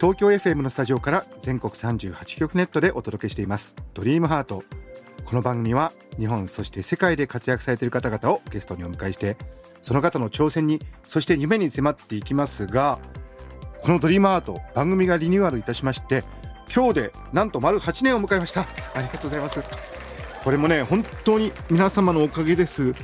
東京 FM のスタジオから全国38局ネットでお届けしています。ドリームハート。この番組は日本そして世界で活躍されている方々をゲストにお迎えしてその方の挑戦にそして夢に迫っていきますがこのドリームハート番組がリニューアルいたしまして今日でなんと丸8年を迎えました。ありがとうございます。これもね本当に皆様のおかげです。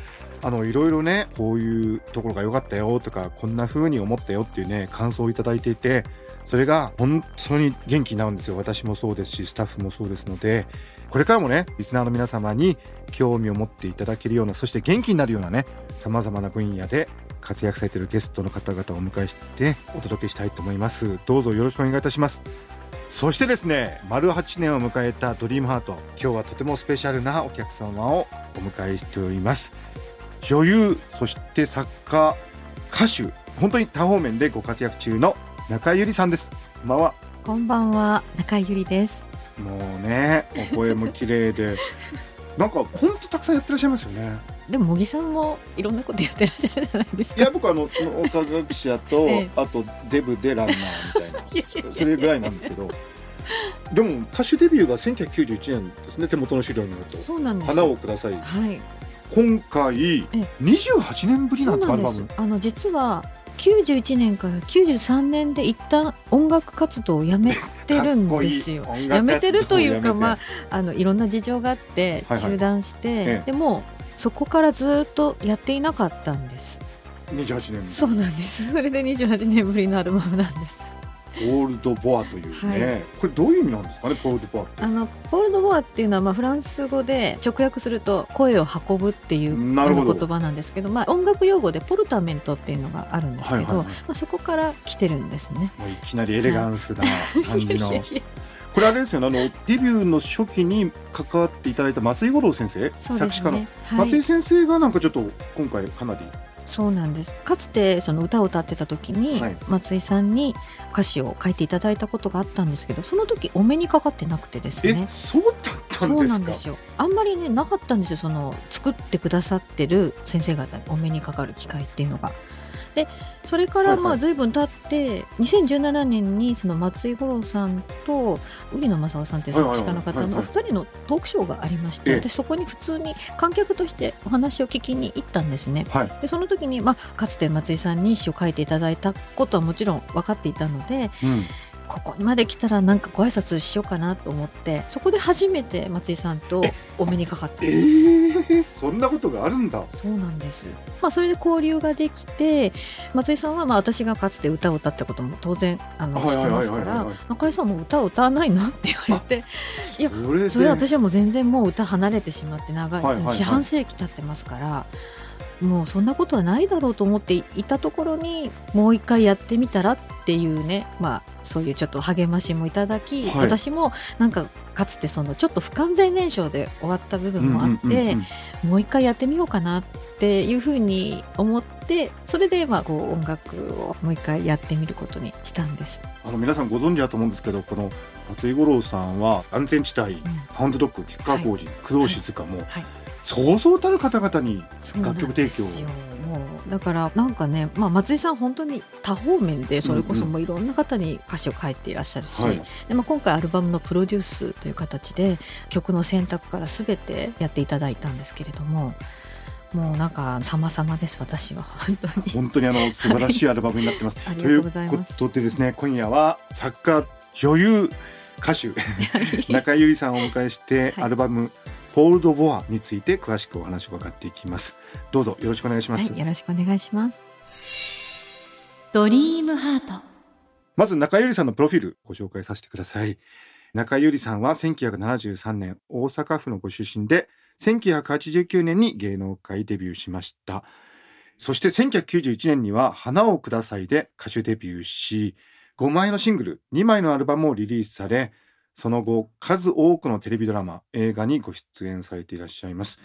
あのいろいろねこういうところが良かったよとかこんな風に思ったよっていうね感想をいただいていてそれが本当に元気になるんですよ。私もそうですしスタッフもそうですので。これからもねリスナーの皆様に興味を持っていただけるようなそして元気になるようなねさまざまな分野で活躍されているゲストの方々をお迎えしてお届けしたいと思います。どうぞよろしくお願いいたします。そしてですね丸8年を迎えたドリームハート。今日はとてもスペシャルなお客様をお迎えしております。女優そして作家歌手本当に多方面でご活躍中の中井ゆりさんですこんばんはこんばんは、中井ゆりです。もうねお声も綺麗で なんか本当たくさんやってらっしゃいますよねでも、茂木さんもいろんなことやってらっしゃるじゃないですか。いや僕あの岡学者と、ええあとデブでランナーみたいなそれぐらいなんですけどでも歌手デビューが1991年ですね手元の資料によるとそうなんです。花をくださいはい。今回ええ28年ぶりなそんですかアルバム。あの、実は。91年から93年で一旦音楽活動をやめてるんですよ。いいやめてるというか、まあ、あの、いろんな事情があってはいはい中断して、ええでも。そこからずっとやっていなかったんです。28年そうなんです。それで28年ぶりのアルバムなんです。オールドボアというね、はい。これどういう意味なんですかねポールドボアって。あのポール・ド・ボアっていうのは、まあ、フランス語で直訳すると声を運ぶっていうなるほど。言葉なんですけど、まあ、音楽用語でポルタメントっていうのがあるんですけど、はいはいはい。まあ、そこから来てるんですね。もういきなりエレガンスな感じの。いやいこれあれですよねあのデビューの初期に関わっていただいた松井五郎先生、そうです作詞家の、ね。はい、松井先生がなんかちょっと今回かなりそうなんです。かつてその歌を歌ってた時に、はい松井さんに歌詞を書いていただいたことがあったんですけど、その時お目にかかってなくてですえね。そうだったそんですか？うなんですよ。あんまりねなかったんですよ。その作ってくださってる先生方にお目にかかる機会っていうのが。で、それからはいはい。まあ随分経って、2017年にその松井五郎さんと売野正夫さんっていう作詞家の方はいはいはい。はいのお二人のトークショーがありまして、ええ。私そこに普通に観客としてお話を聞きに行ったんですね。はい。でその時にまあかつて松井さんに詩を書いていただいたことはもちろん分かっていたので、うんここまで来たらなんかご挨拶しようかなと思ってそこで初めて松井さんとお目にかかってえー、そんなことがあるんだ。そうなんです、まあ、それで交流ができて松井さんはまあ私がかつて歌を歌ったことも当然あの知ってますから中井さんも歌を歌わないの？って言われて いやそれ私はもう全然もう歌離れてしまって長い、はいはいはい。四半世紀経ってますからもうそんなことはないだろうと思っていたところにもう一回やってみたらっていうねまあそういうちょっと励ましもいただき、はい。私もなんかかつてそのちょっと不完全燃焼で終わった部分もあって、うんうんうんうん。もう一回やってみようかなっていうふうに思ってそれでまあこう音楽をもう一回やってみることにしたんです。あの皆さんご存知だと思うんですけどこの松井五郎さんは安全地帯、ハウンドドッグ吉川晃司、工藤静香も、はいそうそうたる方々に楽曲提供だからなんかね、まあ、松井さん本当に多方面でそれこそもういろんな方に歌詞を書いていらっしゃるし、はい。でまあ、今回アルバムのプロデュースという形で曲の選択から全てやっていただいたんですけれどももうなんか様々です私は。本当に。本当にあの素晴らしいアルバムになってます。ありといといます。ことでですね今夜は作家女優歌手。中井由里さんをお迎えして、はい。アルバム「ポール・ド・ボア」について詳しくお話を伺っていきます。どうぞよろしくお願いします。はい、よろしくお願いします。ドリームハートまず中井由里さんのプロフィールご紹介させてください。中井由里さんは1973年大阪府のご出身で1989年に芸能界デビューしました。そして1991年には花をくださいで歌手デビューし、5枚のシングル2枚のアルバムをリリースされその後数多くのテレビドラマ映画にご出演されていらっしゃいます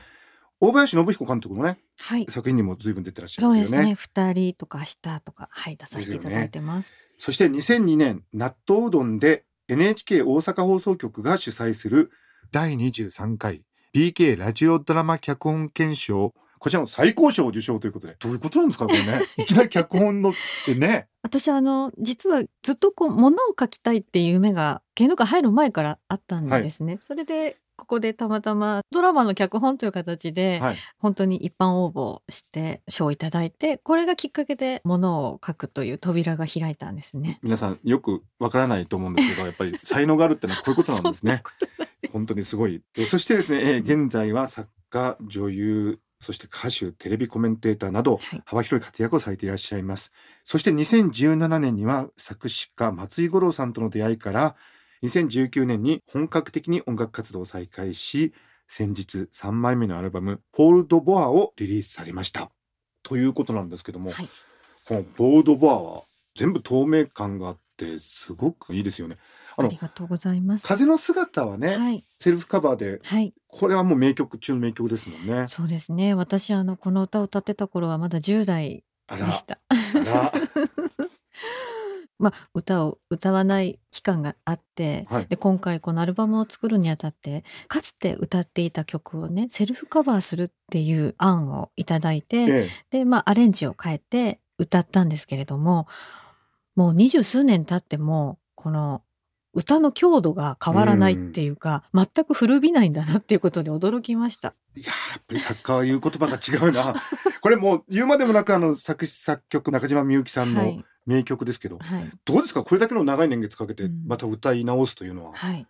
大林信彦監督のねはい。作品にも随分出てらっしゃいそうまよねですすね。二人とか明日とか、はい、出させていただいてます。そして2002年納豆うどんで NHK 大阪放送局が主催する第23回 BK ラジオドラマ脚本検証こちらの最高賞を受賞ということでどういうことなんですかこれね いきなり脚本のってね私あの実はずっとこう物を書きたいっていう夢が芸能界入る前からあったんですね。それでここでたまたまドラマの脚本という形で、はい。本当に一般応募して賞をいただいてこれがきっかけで物を書くという扉が開いたんですね。皆さんよくわからないと思うんですけどやっぱり才能があるってのはこういうことなんですね。本当にすごい。えそしてですね、えー現在は作家女優そして歌手テレビコメンテーターなどはい。幅広い活躍をされていらっしゃいます。そして2017年には作詞家松井五郎さんとの出会いから2019年に本格的に音楽活動を再開し先日3枚目のアルバム「ポール・ド・ボア」をリリースされました。ということなんですけども、はい。この「ポール・ド・ボア」は全部透明感があってすごくいいですよねありがとうございます。風の姿はね、はいセルフカバーではいこれはもう名曲中の名曲ですもんね。そうですね。私あのこの歌を歌ってた頃はまだ10代でした。まあ、歌を歌わない期間があって、はいで今回このアルバムを作るにあたってかつて歌っていた曲をねセルフカバーするっていう案をいただいて、ええ、でまあアレンジを変えて歌ったんですけれどももう二十数年経ってもこの歌の強度が変わらないっていうか、全く古びないんだなっていうことで驚きました。いややっぱり作家は言う言葉が違うな。これもう言うまでもなくあの作詞作曲中島みゆきさんのはい、名曲ですけど、はい。どうですか？これだけの長い年月かけてうん。また歌い直すというのは。はい、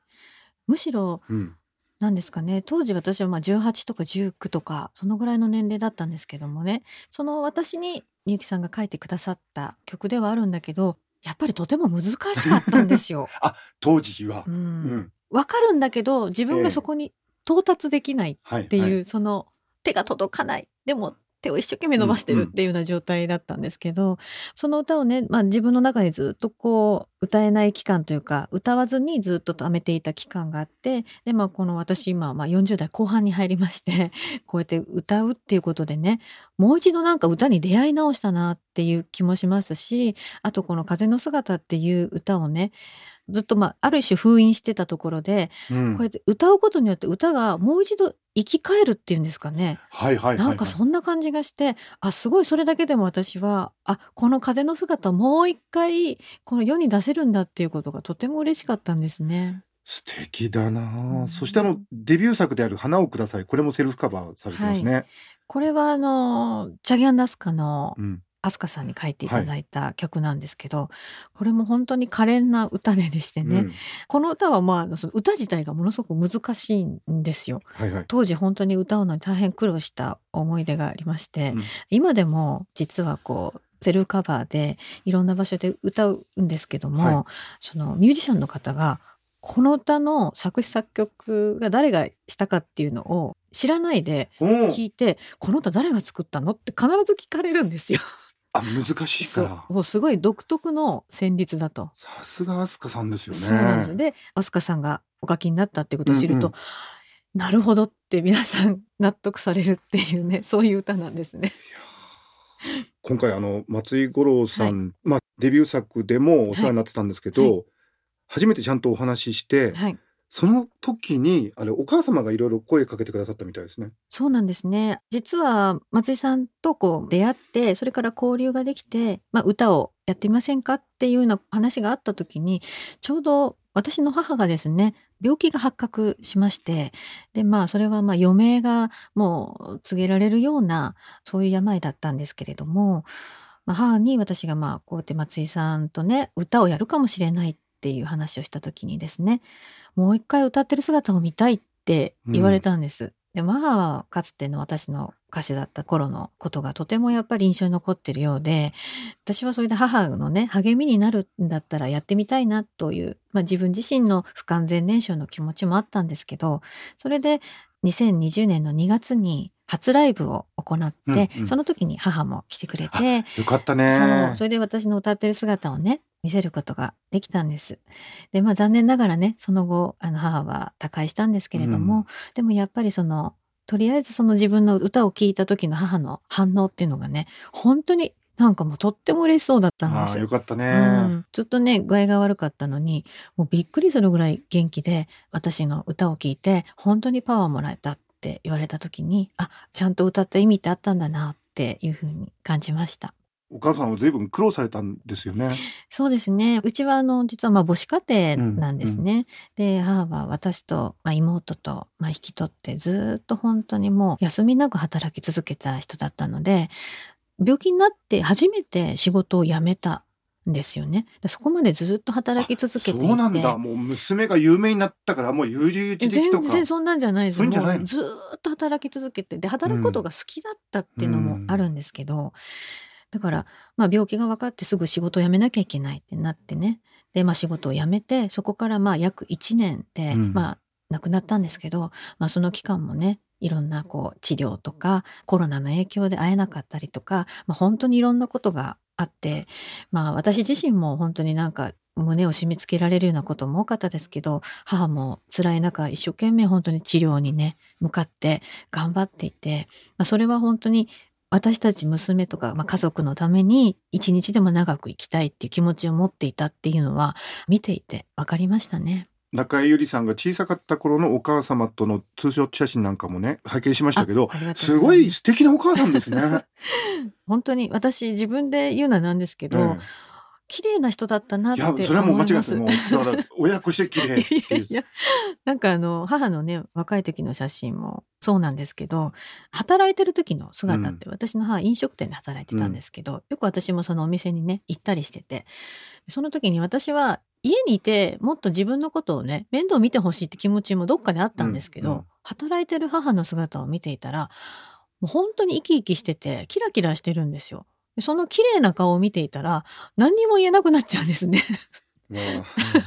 むしろうん、なんですかね。当時私はまあ18とか19とかそのぐらいの年齢だったんですけどもね。その私にみゆきさんが書いてくださった曲ではあるんだけどやっぱりとても難しかったんですよ。当時はう。、うんん、わかるんだけど自分ええがそこに到達できないはい。っていう、はいその手が届かないでも手を一生懸命伸ばしてるっていうような状態だったんですけど、その歌をね、まあ、自分の中にずっとこう歌えない期間というか歌わずにずっと貯めていた期間があってで、まあ、この私今、まあ、40代後半に入りまして こうやって歌うっていうことでねもう一度なんか歌に出会い直したなっていう気もしますしあとこの「風の姿」っていう歌をねずっとまあある種封印してたところでうん。こうやって歌うことによって歌がもう一度生き返るっていうんですかね。はいはいはいはい。なんかそんな感じがして、あ、すごいそれだけでも私は、あ、この風の姿をもう一回、この世に出せるんだっていうことがとても嬉しかったんですね。素敵だなあ、うんそしてあのデビュー作である花をくださいこれもセルフカバーされてますね。これはあの、チャギアンダスカのうん。アスカさんに書いていただいた曲なんですけど、これも本当に可憐な歌ででしてね、うんこの歌はまあその歌自体がものすごく難しいんですよ。はいはい。当時本当に歌うのに大変苦労した思い出がありまして、うん今でも実はこうセルフカバーでいろんな場所で歌うんですけども、はいそのミュージシャンの方がこの歌の作詞作曲が誰がしたかっていうのを知らないで聞いてこの歌誰が作ったのって必ず聞かれるんですよ。あ難しいから。もうすごい独特の旋律だと。さすが飛鳥さんですよね。そうなんですで飛鳥さんがお書きになったっていうことを知ると、うんなるほどって皆さん納得されるっていうね そういう歌なんですね。今回あの松井五郎さん、まあデビュー作でもお世話になってたんですけど、はい初めてちゃんとお話しして、はいその時にあれお母様がいろいろ声かけてくださったみたいですね。そうなんですね。実は松井さんとこう出会って、それから交流ができて、まあ、歌をやってみませんかっていうような話があった時に、ちょうど私の母がですね、病気が発覚しまして、で、まあ、それはまあ余命がもう告げられるような、そういう病だったんですけれども、まあ、母に私がまあ、こうやって松井さんとね、歌をやるかもしれないっていう話をした時にですね、もう一回歌ってる姿を見たいって言われたんです。で母はかつての私の歌手だった頃のことがとてもやっぱり印象に残ってるようで私はそれで母のね励みになるんだったらやってみたいなという、まあ、自分自身の不完全燃焼の気持ちもあったんですけどそれで2020年の2月に初ライブを行って、うんうんその時に母も来てくれてよかったね。それで私の歌ってる姿をね見せることができたんです。で、まあ残念ながらね、その後、あの母は他界したんですけれども、うんでもやっぱりその、とりあえずその自分の歌を聴いた時の母の反応っていうのがね、本当になんかもうとっても嬉しそうだったんですよああよ。かったね、うん、ずっとね具合が悪かったのにもうびっくりするぐらい元気で私の歌を聴いて本当にパワーもらえたって言われた時にあちゃんと歌った意味ってあったんだなっていうふうに感じました。お母さんは随分苦労されたんですよねそうですね。うちはあの実はまあ母子家庭なんですね。で母は私と、まあ、妹と、まあ、引き取ってずっと本当にもう休みなく働き続けた人だったので病気になって初めて仕事を辞めたんですよね。でそこまでずっと働き続けていて。そうなんだもう娘が有名になったからもう悠々自適と全か然そんなんじゃないですそうずーっと働き続けてで働くことが好きだったっていうのもあるんですけど、だから、まあ、病気が分かってすぐ仕事を辞めなきゃいけないってなってね。で、まあ、仕事を辞めてそこからまあ約1年で、うん。まあ亡くなったんですけど、まあ、その期間もねいろんなこう治療とかコロナの影響で会えなかったりとか、まあ、本当にいろんなことがあって、まあ、私自身も本当になんか胸を締め付けられるようなことも多かったですけど母も辛い中一生懸命本当に治療にね向かって頑張っていて、まあ、それは本当に私たち娘とか、まあ、家族のために一日でも長く生きたいっていう気持ちを持っていたっていうのは見ていて分かりましたね。中井ゆりさんが小さかった頃のお母様とのツーショット写真なんかもね拝見しましたけどすすごい素敵なお母さんですね。本当に私自分で言うのはなんですけど、え綺麗な人だったなって思います。やそれはもう間違いないもうだから親子して綺麗っていいうやいや。なんかあの母のね若い時の写真もそうなんですけど働いてる時の姿って、私の母飲食店で働いてたんですけど、よく私もそのお店にね行ったりしててその時に私は家にいてもっと自分のことをね面倒見てほしいって気持ちもどっかであったんですけど、うんうん。働いてる母の姿を見ていたらもう本当に生き生きしててキラキラしてるんですよ。でその綺麗な顔を見ていたら何にも言えなくなっちゃうんですね。まあ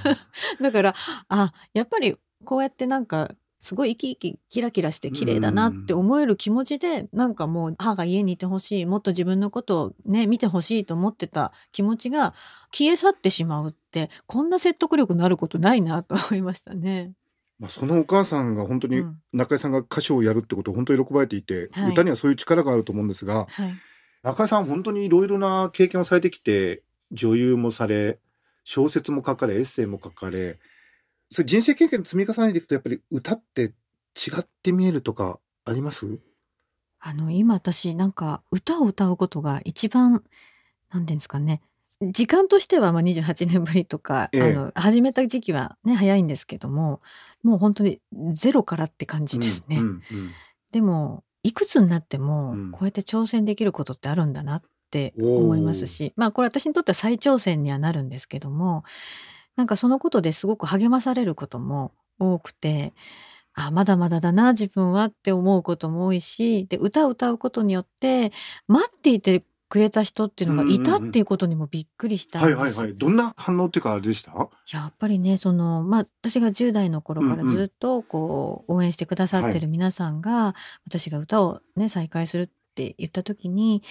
だからあやっぱりこうやってなんかすごい生き生きキラキラして綺麗だなって思える気持ちで、なんかもう母が家にいてほしいもっと自分のことをね見てほしいと思ってた気持ちが消え去ってしまうってこんな説得力のあることないなと思いましたね。まあそのお母さんが本当にうん。中井さんが歌手をやるってことを本当に喜ばれていて、はい。歌にはそういう力があると思うんですがはい、中井さん本当にいろいろな経験をされてきて女優もされ小説も書かれエッセイも書かれそれ人生経験積み重ねていくとやっぱり歌って違って見えるとかあります？あの今私なんか歌を歌うことが一番なんていうんですかね時間としてはまあ28年ぶりとか、ええ。あの始めた時期はね早いんですけどももう本当にゼロからって感じですね。うんうん。でもいくつになってもうん。こうやって挑戦できることってあるんだなって思いますし、まあこれ私にとっては再挑戦にはなるんですけどもなんかそのことですごく励まされることも多くてあまだまだだな自分はって思うことも多いしで歌を歌うことによって待っていてくれた人っていうのがいたっていうことにもびっくりしたんです。はいはいはい。どんな反応っていうかあれでした？やっぱりねそのまあ私が10代の頃からうんうん。ずっとこう応援してくださってる皆さんが、私が歌をね再開するって言った時に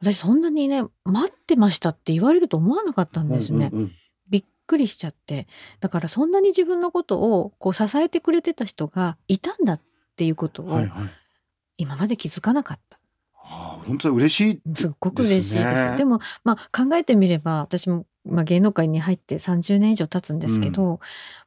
私そんなにね待ってましたって言われると思わなかったんですね。うんうんうん。びっくりしちゃって。だからそんなに自分のことをこう支えてくれてた人がいたんだっていうことを今まで気づかなかった。ああ本当に嬉しいすっごく嬉しいです。でも、まあ、考えてみれば私も、まあ、芸能界に入って30年以上経つんですけど、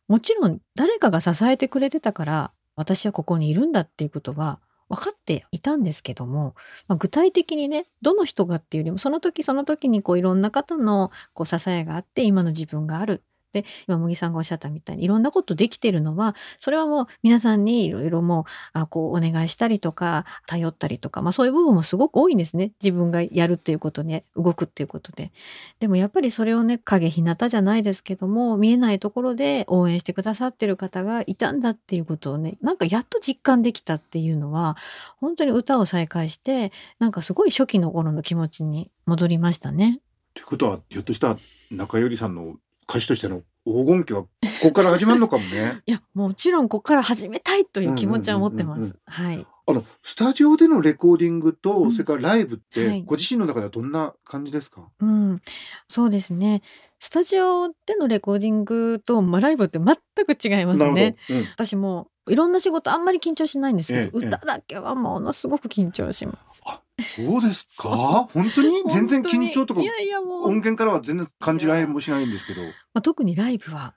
もちろん誰かが支えてくれてたから私はここにいるんだっていうことは分かっていたんですけども、まあ、具体的にねどの人がっていうよりもその時その時にこういろんな方のこう支えがあって今の自分がある。で今茂木さんがおっしゃったみたいにいろんなことできてるのはそれはもう皆さんにいろいろもうあこうお願いしたりとか頼ったりとか、まあ、そういう部分もすごく多いんですね自分がやるっていうことね動くっていうことで。でもやっぱりそれをね影日向じゃないですけども見えないところで応援してくださってる方がいたんだっていうことをねなんかやっと実感できたっていうのは本当に歌を再開してなんかすごい初期の頃の気持ちに戻りましたね。ということはひょっとしたら中井よりさんの歌手としての黄金期はここから始まるのかもね。いやもちろんここから始めたいという気持ちは持ってます。はい。あのスタジオでのレコーディングと、うんそれからライブって、はいご自身の中ではどんな感じですか？うん、そうですね。スタジオでのレコーディングと、まあ、ライブって全く違いますね。うん私もいろんな仕事あんまり緊張しないんですけど、ええええ歌だけはものすごく緊張します。そうですか？本当に？全然緊張とかいやいやもう、音源からは全然感じられもしないんですけど。まあ、特にライブは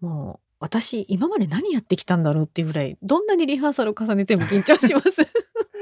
もう私今まで何やってきたんだろうっていうぐらいどんなにリハーサルを重ねても緊張します。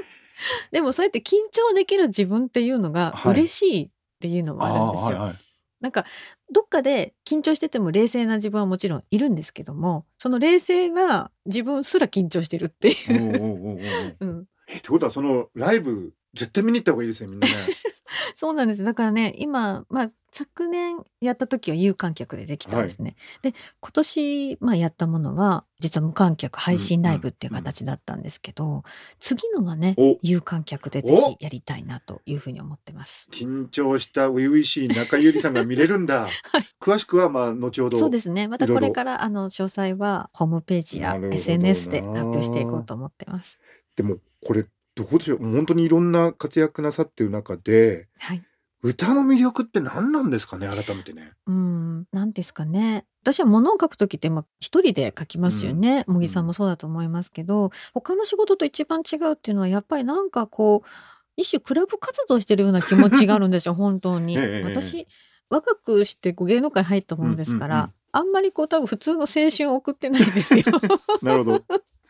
でもそうやって緊張できる自分っていうのがはい。嬉しいっていうのもあるんですよ。はいはい。なんかどっかで緊張してても冷静な自分はもちろんいるんですけどもその冷静な自分すら緊張してるっていう。うん、えってことはそのライブ絶対見に行った方がいいですよみんなね。そうなんです。だからね今、まあ、昨年やった時は有観客でできたんですね。で今年、まあ、やったものは実は無観客配信ライブっていう形だったんですけど、次のはねお。有観客でぜひやりたいなというふうに思ってます。緊張した初々しい中ゆりさんが見れるんだ、詳しくはまあ後ほどそうですね。またこれからあの詳細はホームページや SNS で発表していこうと思ってます。でもこれどうでしょう本当にいろんな活躍なさってる中ではい歌の魅力って何なんですかね改めてねうん、なんですかね。私は物を書くときって、まあ、一人で書きますよね。茂木さんもそうだと思いますけど、他の仕事と一番違うっていうのは、やっぱりなんかこう、一種クラブ活動してるような気持ちがあるんですよ、本当に。ええ私、若くしてこう芸能界入ったものですから、うんうんうんあんまりこう多分普通の青春を送ってないんですよ。なるほど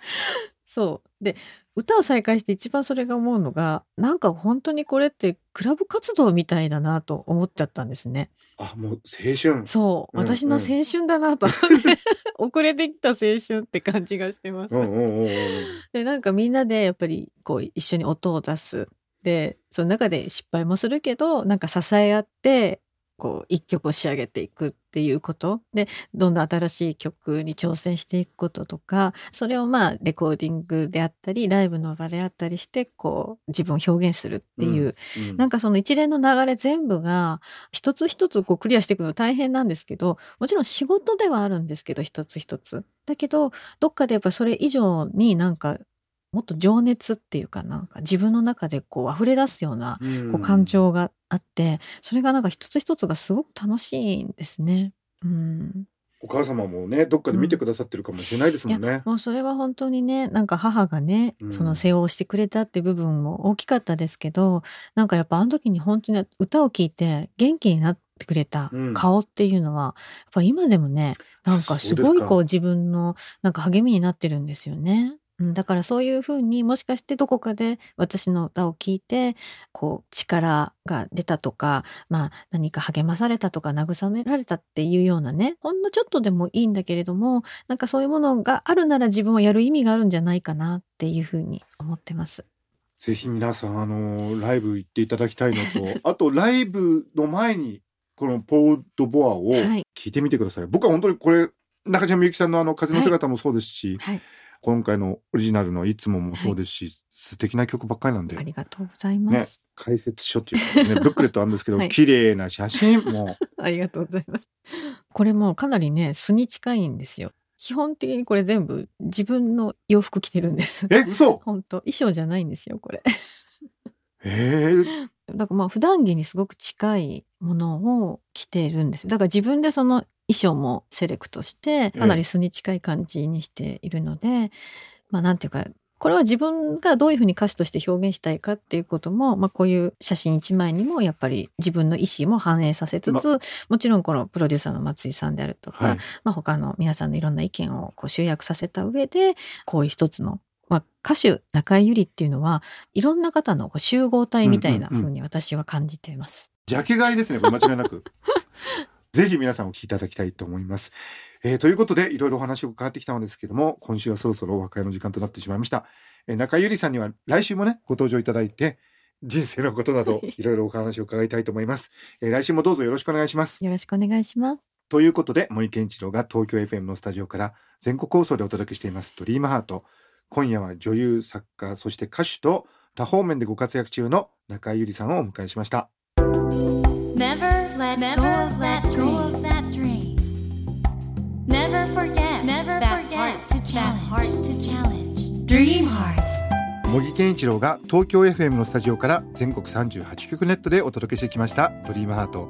そう。で、歌を再開して一番それが思うのが、なんか本当にこれってクラブ活動みたいだなと思っちゃったんですね。あもう青春そう、うん私の青春だなと 遅れてきた青春って感じがしてます。うんうんうんうんで、なんかみんなでやっぱりこう一緒に音を出す。で、その中で失敗もするけど、なんか支え合って、こう一曲を仕上げていくっていうことでどんどん新しい曲に挑戦していくこととかそれをまあレコーディングであったりライブの場であったりしてこう自分を表現するっていう、うんなんかその一連の流れ全部が一つ一つこうクリアしていくの大変なんですけどもちろん仕事ではあるんですけど一つ一つ。だけどどっかでやっぱそれ以上になんかもっと情熱っていうかなんか自分の中でこう溢れ出すようなうん。こう感情があってそれがなんか一つ一つがすごく楽しいんですね。うん、お母様もねどっかで見てくださってるかもしれないですもんね、もうそれは本当にねなんか母がね、うん。その世話をしてくれたって部分も大きかったですけどなんかやっぱあの時に本当に歌を聴いて元気になってくれたうん。顔っていうのは、やっぱ今でもねなんか。すごいこう自分のなんか励みになってるんですよね。うん、だからそういうふうにもしかしてどこかで私の歌を聴いてこう力が出たとか、まあ、何か励まされたとか慰められたっていうようなねほんのちょっとでもいいんだけれどもなんかそういうものがあるなら自分はやる意味があるんじゃないかなっていうふうに思ってます。ぜひ皆さんあのライブ行っていただきたいのと あとライブの前にこのポードボアをはい。聞いてみてください、僕は本当にこれ中島みゆきさんのあの風の姿もそうですし、はい、今回のオリジナルのいつももそうですし、素敵な曲ばっかりなんでありがとうございます。ね解説書っていうかね ブックレットあるんですけど、はい綺麗な写真も ありがとうございます。これもかなりね素に近いんですよ。基本的にこれ全部自分の洋服着てるんです。え嘘 本当衣装じゃないんですよこれ。えー、だからまあ普段着にすごく近いものを着てるんですよだから自分でその衣装もセレクトしてかなり素に近い感じにしているので、まあなんていうかこれは自分がどういうふうに歌詞として表現したいかっていうことも、まあ、こういう写真一枚にもやっぱり自分の意思も反映させつつ、まもちろんこのプロデューサーの松井さんであるとか、はい。まあ、他の皆さんのいろんな意見をこう集約させた上でこういう一つの、まあ、歌手中井ゆりっていうのはいろんな方のこう集合体みたいなうんうに私は感じています。ジャケ買いですねこれ間違いなく ぜひ皆さんお聞きいただきたいと思います、えーということでいろいろお話を伺ってきたのですけども今週はそろそろお別れの時間となってしまいました、えー中井ゆりさんには来週もねご登場いただいて人生のことなど いろいろお話を伺いたいと思います、えー来週もどうぞよろしくお願いします。よろしくお願いします。ということで森健一郎が東京 FM のスタジオから全国放送でお届けしています「ドリームハート。今夜は女優作家そして歌手と多方面でご活躍中の中井ゆりさんをお迎えしました Never let go of that dream. Never forget that heart to challenge. Dream Heart. 茂木健一郎が東京 FM のスタジオから全国38局ネットでお届けしてきました「ドリームハート。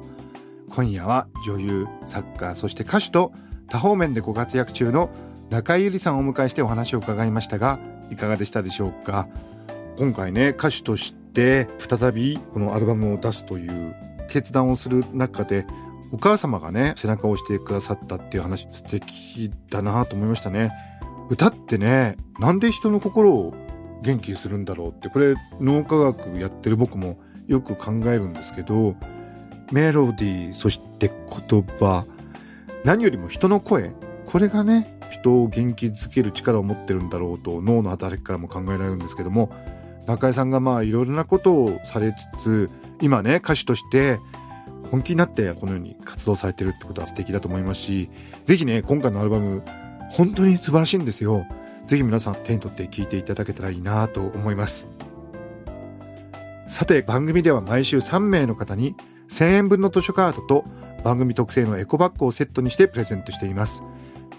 今夜は女優作家そして歌手と多方面でご活躍中の中井ゆりさんをお迎えしてお話を伺いましたがいかがでしたでしょうか？今回ね歌手として再びこのアルバムを出すという決断をする中でお母様がね背中を押してくださったっていう話素敵だなと思いましたね。歌ってねなんで人の心を元気にするんだろうってこれ脳科学やってる僕もよく考えるんですけどメロディーそして言葉何よりも人の声これがね人を元気づける力を持ってるんだろうと脳の働きからも考えられるんですけども中井さんがまあいろいろなことをされつつ今ね歌手として本気になってこのように活動されてるってことは素敵だと思いますし是非ね今回のアルバム本当に素晴らしいんですよ。ぜひ皆さん手に取って聞いていただけたらいいなと思います。さて番組では毎週3名の方に1000円分の図書カードと番組特製のエコバッグをセットにしてプレゼントしています。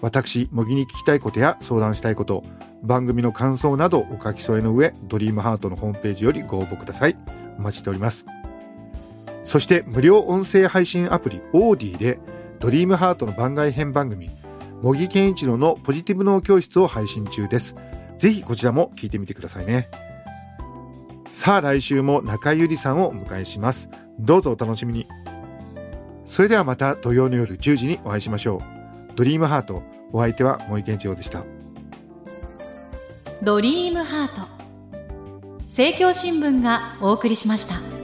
私模擬に聞きたいことや相談したいこと番組の感想などお書き添えの上ドリームハートのホームページよりご応募ください。お待ちしております。そして無料音声配信アプリオーディでドリームハートの番外編番組茂木健一郎のポジティブ脳教室を配信中です。ぜひこちらも聞いてみてくださいね。さあ来週も中井ゆりさんをお迎えします。どうぞお楽しみに。それではまた土曜の夜10時にお会いしましょう。ドリームハート、お相手は茂木健一郎でした。ドリームハート。政教新聞がお送りしました。